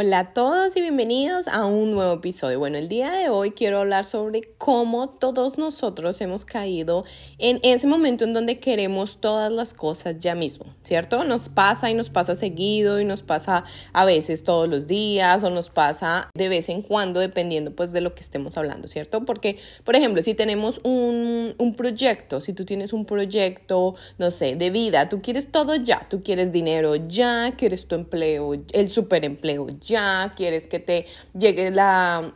Hola a todos y bienvenidos a un nuevo episodio. Bueno, el día de hoy quiero hablar sobre cómo todos nosotros hemos caído en ese momento en donde queremos todas las cosas ya mismo, ¿cierto? Nos pasa y nos pasa seguido y nos pasa a veces todos los días o nos pasa de vez en cuando dependiendo pues de lo que estemos hablando, ¿cierto? Porque, por ejemplo, si tenemos un, un proyecto, si tú tienes un proyecto, no sé, de vida, tú quieres todo ya, tú quieres dinero ya, quieres tu empleo, el superempleo ya ya, quieres que te llegue la,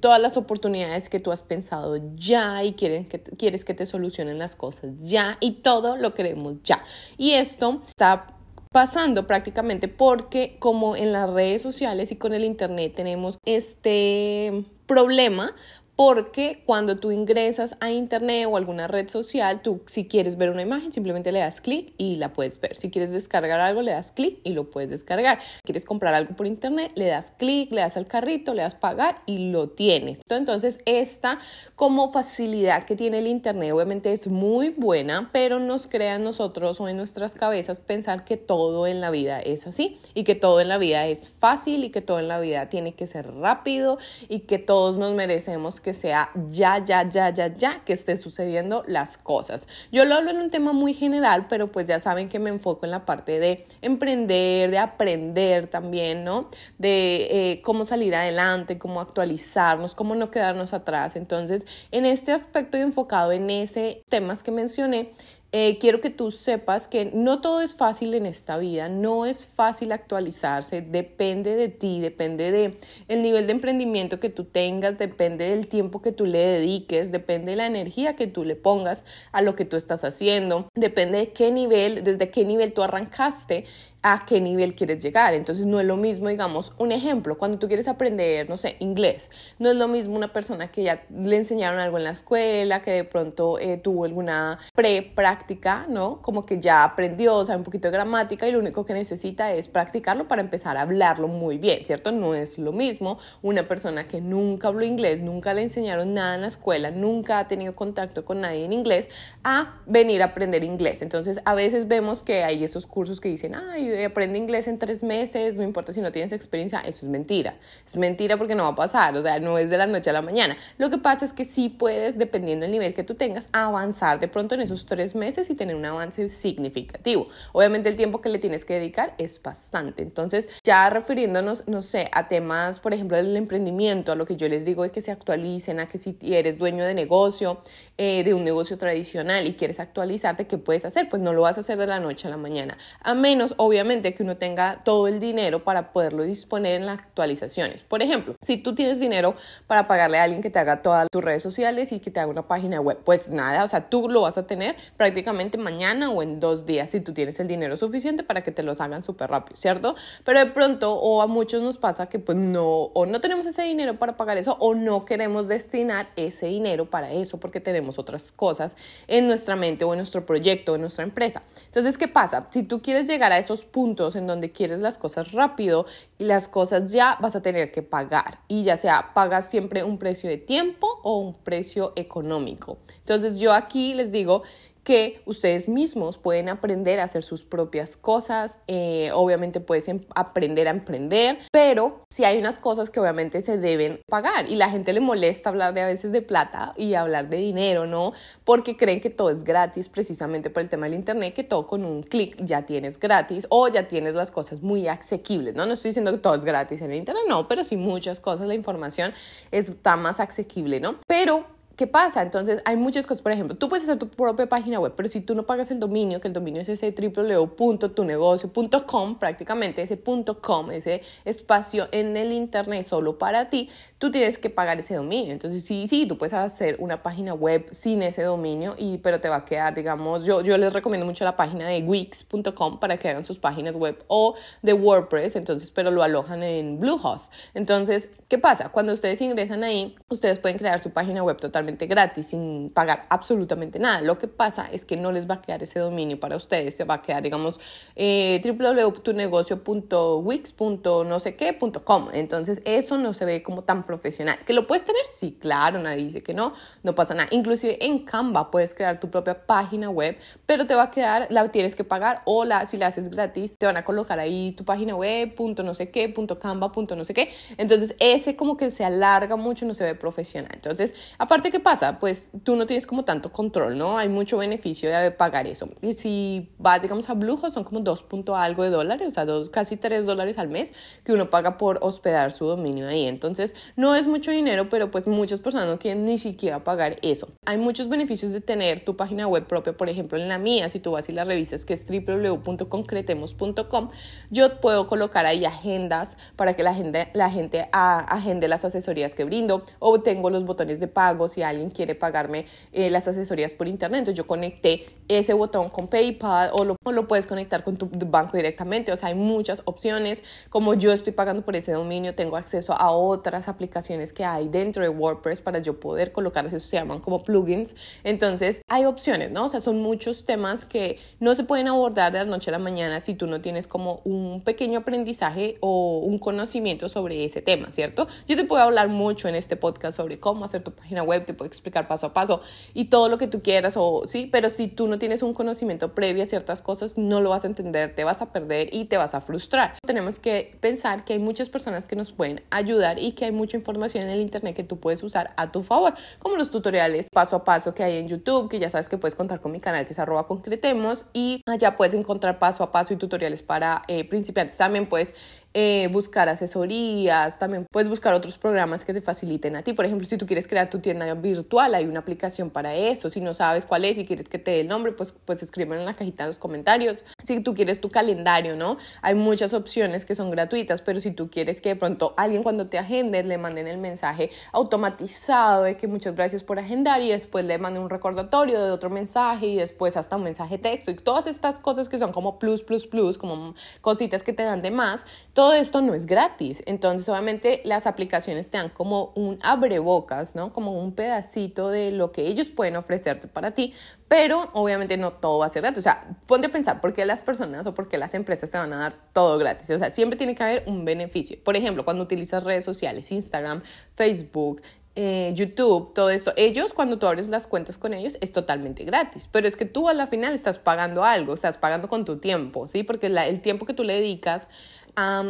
todas las oportunidades que tú has pensado ya y quieren que, quieres que te solucionen las cosas ya y todo lo queremos ya. Y esto está pasando prácticamente porque como en las redes sociales y con el internet tenemos este problema porque cuando tú ingresas a internet o alguna red social, tú si quieres ver una imagen simplemente le das clic y la puedes ver. Si quieres descargar algo, le das clic y lo puedes descargar. Quieres comprar algo por internet, le das clic, le das al carrito, le das pagar y lo tienes. Entonces, esta como facilidad que tiene el internet obviamente es muy buena, pero nos crea en nosotros o en nuestras cabezas pensar que todo en la vida es así y que todo en la vida es fácil y que todo en la vida tiene que ser rápido y que todos nos merecemos que sea ya, ya, ya, ya, ya que esté sucediendo las cosas. Yo lo hablo en un tema muy general, pero pues ya saben que me enfoco en la parte de emprender, de aprender también, ¿no? De eh, cómo salir adelante, cómo actualizarnos, cómo no quedarnos atrás. Entonces, en este aspecto y enfocado en ese temas que mencioné, eh, quiero que tú sepas que no todo es fácil en esta vida, no es fácil actualizarse, depende de ti, depende de el nivel de emprendimiento que tú tengas, depende del tiempo que tú le dediques, depende de la energía que tú le pongas a lo que tú estás haciendo, depende de qué nivel, desde qué nivel tú arrancaste a qué nivel quieres llegar. Entonces no es lo mismo, digamos, un ejemplo, cuando tú quieres aprender, no sé, inglés, no es lo mismo una persona que ya le enseñaron algo en la escuela, que de pronto eh, tuvo alguna pre-práctica, ¿no? Como que ya aprendió, sabe un poquito de gramática y lo único que necesita es practicarlo para empezar a hablarlo muy bien, ¿cierto? No es lo mismo una persona que nunca habló inglés, nunca le enseñaron nada en la escuela, nunca ha tenido contacto con nadie en inglés, a venir a aprender inglés. Entonces a veces vemos que hay esos cursos que dicen, ay, aprende inglés en tres meses, no importa si no tienes experiencia, eso es mentira. Es mentira porque no va a pasar, o sea, no es de la noche a la mañana. Lo que pasa es que sí puedes, dependiendo del nivel que tú tengas, avanzar de pronto en esos tres meses y tener un avance significativo. Obviamente el tiempo que le tienes que dedicar es bastante. Entonces, ya refiriéndonos, no sé, a temas, por ejemplo, del emprendimiento, a lo que yo les digo es que se actualicen, a que si eres dueño de negocio, eh, de un negocio tradicional y quieres actualizarte, ¿qué puedes hacer? Pues no lo vas a hacer de la noche a la mañana, a menos, obviamente, obviamente que uno tenga todo el dinero para poderlo disponer en las actualizaciones. Por ejemplo, si tú tienes dinero para pagarle a alguien que te haga todas tus redes sociales y que te haga una página web, pues nada, o sea, tú lo vas a tener prácticamente mañana o en dos días si tú tienes el dinero suficiente para que te los hagan súper rápido, ¿cierto? Pero de pronto o a muchos nos pasa que pues no, o no tenemos ese dinero para pagar eso o no queremos destinar ese dinero para eso porque tenemos otras cosas en nuestra mente o en nuestro proyecto o en nuestra empresa. Entonces, ¿qué pasa? Si tú quieres llegar a esos puntos en donde quieres las cosas rápido y las cosas ya vas a tener que pagar. Y ya sea pagas siempre un precio de tiempo o un precio económico. Entonces yo aquí les digo que ustedes mismos pueden aprender a hacer sus propias cosas, eh, obviamente puedes em, aprender a emprender, pero si hay unas cosas que obviamente se deben pagar y la gente le molesta hablar de a veces de plata y hablar de dinero, ¿no? Porque creen que todo es gratis precisamente por el tema del internet, que todo con un clic ya tienes gratis o ya tienes las cosas muy asequibles, ¿no? No estoy diciendo que todo es gratis en el internet, no, pero sí muchas cosas, la información está más asequible, ¿no? Pero ¿Qué pasa? Entonces, hay muchas cosas. Por ejemplo, tú puedes hacer tu propia página web, pero si tú no pagas el dominio, que el dominio es ese www.tunegocio.com, prácticamente ese .com, ese espacio en el internet solo para ti, tú tienes que pagar ese dominio. Entonces, sí, sí, tú puedes hacer una página web sin ese dominio, y, pero te va a quedar, digamos, yo, yo les recomiendo mucho la página de wix.com para que hagan sus páginas web o de WordPress, entonces, pero lo alojan en Bluehost. Entonces, ¿qué pasa? Cuando ustedes ingresan ahí, ustedes pueden crear su página web totalmente gratis, sin pagar absolutamente nada. Lo que pasa es que no les va a quedar ese dominio para ustedes, se va a quedar, digamos, eh, www.tunegocio.wix.no sé qué.com. Entonces, eso no se ve como tan profesional. ¿Que lo puedes tener? Sí, claro, nadie dice que no, no pasa nada. Inclusive en Canva puedes crear tu propia página web, pero te va a quedar, la tienes que pagar o la, si la haces gratis, te van a colocar ahí tu página web, punto no sé qué, punto canva, punto no sé qué. Entonces, ese como que se alarga mucho, no se ve profesional. Entonces, aparte, ¿qué pasa? Pues tú no tienes como tanto control, ¿no? Hay mucho beneficio de pagar eso. Y si vas, digamos, a Bluehost, son como dos punto algo de dólares, o sea, dos, casi tres dólares al mes que uno paga por hospedar su dominio ahí. Entonces, no es mucho dinero, pero pues muchas personas no quieren ni siquiera pagar eso. Hay muchos beneficios de tener tu página web propia, por ejemplo, en la mía, si tú vas y la revisas, que es www.concretemos.com, yo puedo colocar ahí agendas para que la gente, la gente agende las asesorías que brindo o tengo los botones de pago si alguien quiere pagarme eh, las asesorías por internet. Entonces yo conecté ese botón con PayPal o lo, o lo puedes conectar con tu banco directamente. O sea, hay muchas opciones. Como yo estoy pagando por ese dominio, tengo acceso a otras aplicaciones que hay dentro de WordPress para yo poder colocar, eso se llaman como plugins. Entonces hay opciones, ¿no? O sea, son muchos temas que no se pueden abordar de la noche a la mañana si tú no tienes como un pequeño aprendizaje o un conocimiento sobre ese tema, ¿cierto? Yo te puedo hablar mucho en este podcast sobre cómo hacer tu página web, te puedo explicar paso a paso y todo lo que tú quieras, o sí, pero si tú no tienes un conocimiento previo a ciertas cosas, no lo vas a entender, te vas a perder y te vas a frustrar. Tenemos que pensar que hay muchas personas que nos pueden ayudar y que hay mucha información en el internet que tú puedes usar a tu favor, como los tutoriales paso a paso que hay en YouTube, que ya sabes que puedes contar con mi canal que es arroba concretemos y allá puedes encontrar paso a paso y tutoriales para eh, principiantes. También puedes eh, buscar asesorías, también puedes buscar otros programas que te faciliten a ti. Por ejemplo, si tú quieres crear tu tienda virtual, hay una aplicación para eso. Si no sabes cuál es y quieres que te dé el nombre, pues, pues escríbelo en la cajita de los comentarios. Si tú quieres tu calendario, ¿no? Hay muchas opciones que son gratuitas, pero si tú quieres que de pronto alguien cuando te agende le manden el mensaje automatizado de que muchas gracias por agendar y después le mande un recordatorio de otro mensaje y después hasta un mensaje texto y todas estas cosas que son como plus, plus, plus, como cositas que te dan de más todo esto no es gratis, entonces obviamente las aplicaciones te dan como un abrebocas, ¿no? Como un pedacito de lo que ellos pueden ofrecerte para ti, pero obviamente no todo va a ser gratis. O sea, ponte a pensar por qué las personas o por qué las empresas te van a dar todo gratis. O sea, siempre tiene que haber un beneficio. Por ejemplo, cuando utilizas redes sociales, Instagram, Facebook, eh, YouTube, todo esto, ellos cuando tú abres las cuentas con ellos es totalmente gratis, pero es que tú a la final estás pagando algo, estás pagando con tu tiempo, ¿sí? Porque el tiempo que tú le dedicas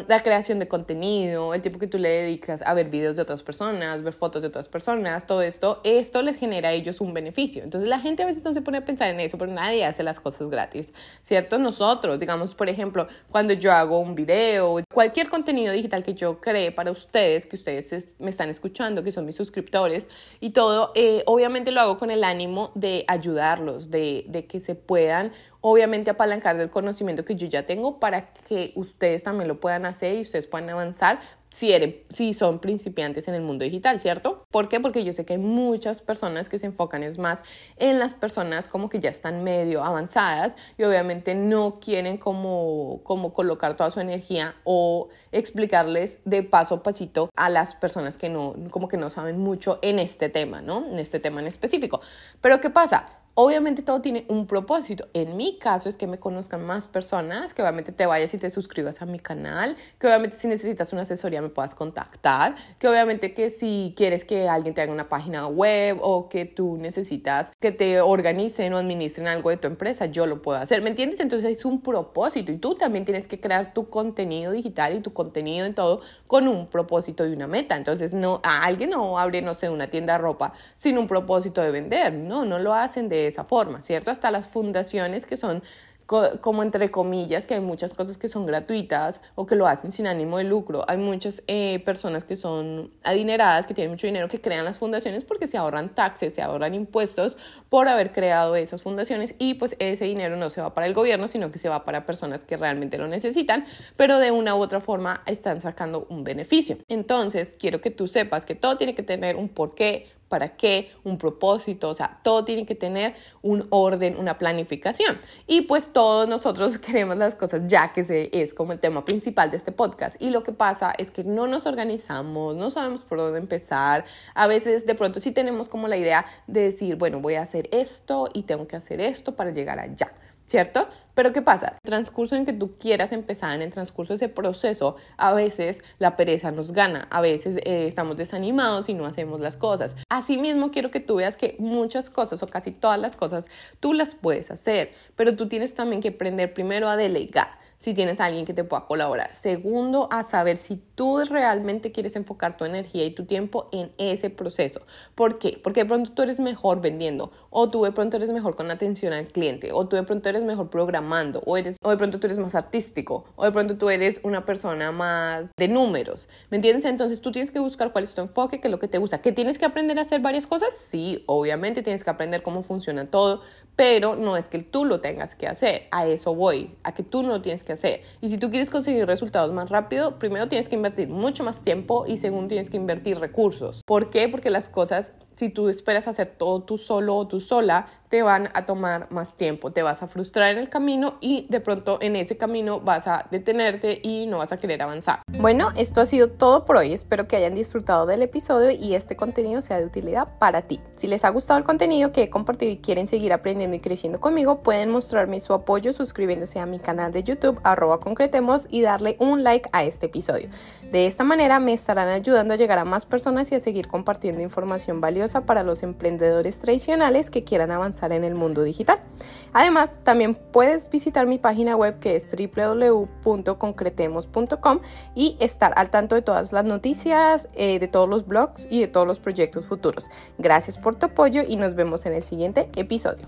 la creación de contenido, el tiempo que tú le dedicas a ver videos de otras personas, ver fotos de otras personas, todo esto, esto les genera a ellos un beneficio. Entonces la gente a veces no se pone a pensar en eso, pero nadie hace las cosas gratis, ¿cierto? Nosotros, digamos, por ejemplo, cuando yo hago un video, cualquier contenido digital que yo cree para ustedes, que ustedes me están escuchando, que son mis suscriptores y todo, eh, obviamente lo hago con el ánimo de ayudarlos, de, de que se puedan obviamente apalancar del conocimiento que yo ya tengo para que ustedes también lo puedan hacer y ustedes puedan avanzar si, si son principiantes en el mundo digital, ¿cierto? ¿Por qué? Porque yo sé que hay muchas personas que se enfocan es más en las personas como que ya están medio avanzadas y obviamente no quieren como, como colocar toda su energía o explicarles de paso a pasito a las personas que no, como que no saben mucho en este tema, ¿no? En este tema en específico. Pero ¿qué pasa? Obviamente todo tiene un propósito. En mi caso es que me conozcan más personas, que obviamente te vayas y te suscribas a mi canal, que obviamente si necesitas una asesoría me puedas contactar, que obviamente que si quieres que alguien te haga una página web o que tú necesitas que te organicen o administren algo de tu empresa, yo lo puedo hacer. ¿Me entiendes? Entonces es un propósito y tú también tienes que crear tu contenido digital y tu contenido en todo con un propósito y una meta. Entonces no, a alguien no abre, no sé, una tienda de ropa sin un propósito de vender. No, no lo hacen de esa forma, ¿cierto? Hasta las fundaciones que son como entre comillas, que hay muchas cosas que son gratuitas o que lo hacen sin ánimo de lucro. Hay muchas eh, personas que son adineradas, que tienen mucho dinero, que crean las fundaciones porque se ahorran taxes, se ahorran impuestos por haber creado esas fundaciones y pues ese dinero no se va para el gobierno, sino que se va para personas que realmente lo necesitan, pero de una u otra forma están sacando un beneficio. Entonces, quiero que tú sepas que todo tiene que tener un porqué, para qué, un propósito, o sea, todo tiene que tener un orden, una planificación. Y pues todos nosotros queremos las cosas ya que se, es como el tema principal de este podcast. Y lo que pasa es que no nos organizamos, no sabemos por dónde empezar. A veces de pronto sí tenemos como la idea de decir, bueno, voy a hacer esto y tengo que hacer esto para llegar allá. ¿Cierto? Pero ¿qué pasa? Transcurso en que tú quieras empezar, en el transcurso de ese proceso, a veces la pereza nos gana, a veces eh, estamos desanimados y no hacemos las cosas. Asimismo, quiero que tú veas que muchas cosas o casi todas las cosas tú las puedes hacer, pero tú tienes también que aprender primero a delegar si tienes a alguien que te pueda colaborar. Segundo, a saber si tú realmente quieres enfocar tu energía y tu tiempo en ese proceso. ¿Por qué? Porque de pronto tú eres mejor vendiendo, o tú de pronto eres mejor con atención al cliente, o tú de pronto eres mejor programando, o, eres, o de pronto tú eres más artístico, o de pronto tú eres una persona más de números. ¿Me entiendes? Entonces tú tienes que buscar cuál es tu enfoque, qué es lo que te gusta. ¿Que tienes que aprender a hacer varias cosas? Sí, obviamente tienes que aprender cómo funciona todo, pero no es que tú lo tengas que hacer, a eso voy, a que tú no tienes que hacer. Y si tú quieres conseguir resultados más rápido, primero tienes que invertir mucho más tiempo y segundo tienes que invertir recursos. ¿Por qué? Porque las cosas si tú esperas hacer todo tú solo o tú sola, te van a tomar más tiempo, te vas a frustrar en el camino y de pronto en ese camino vas a detenerte y no vas a querer avanzar. Bueno, esto ha sido todo por hoy. Espero que hayan disfrutado del episodio y este contenido sea de utilidad para ti. Si les ha gustado el contenido que he compartido y quieren seguir aprendiendo y creciendo conmigo, pueden mostrarme su apoyo suscribiéndose a mi canal de YouTube arroba concretemos y darle un like a este episodio. De esta manera me estarán ayudando a llegar a más personas y a seguir compartiendo información para los emprendedores tradicionales que quieran avanzar en el mundo digital. Además, también puedes visitar mi página web que es www.concretemos.com y estar al tanto de todas las noticias, eh, de todos los blogs y de todos los proyectos futuros. Gracias por tu apoyo y nos vemos en el siguiente episodio.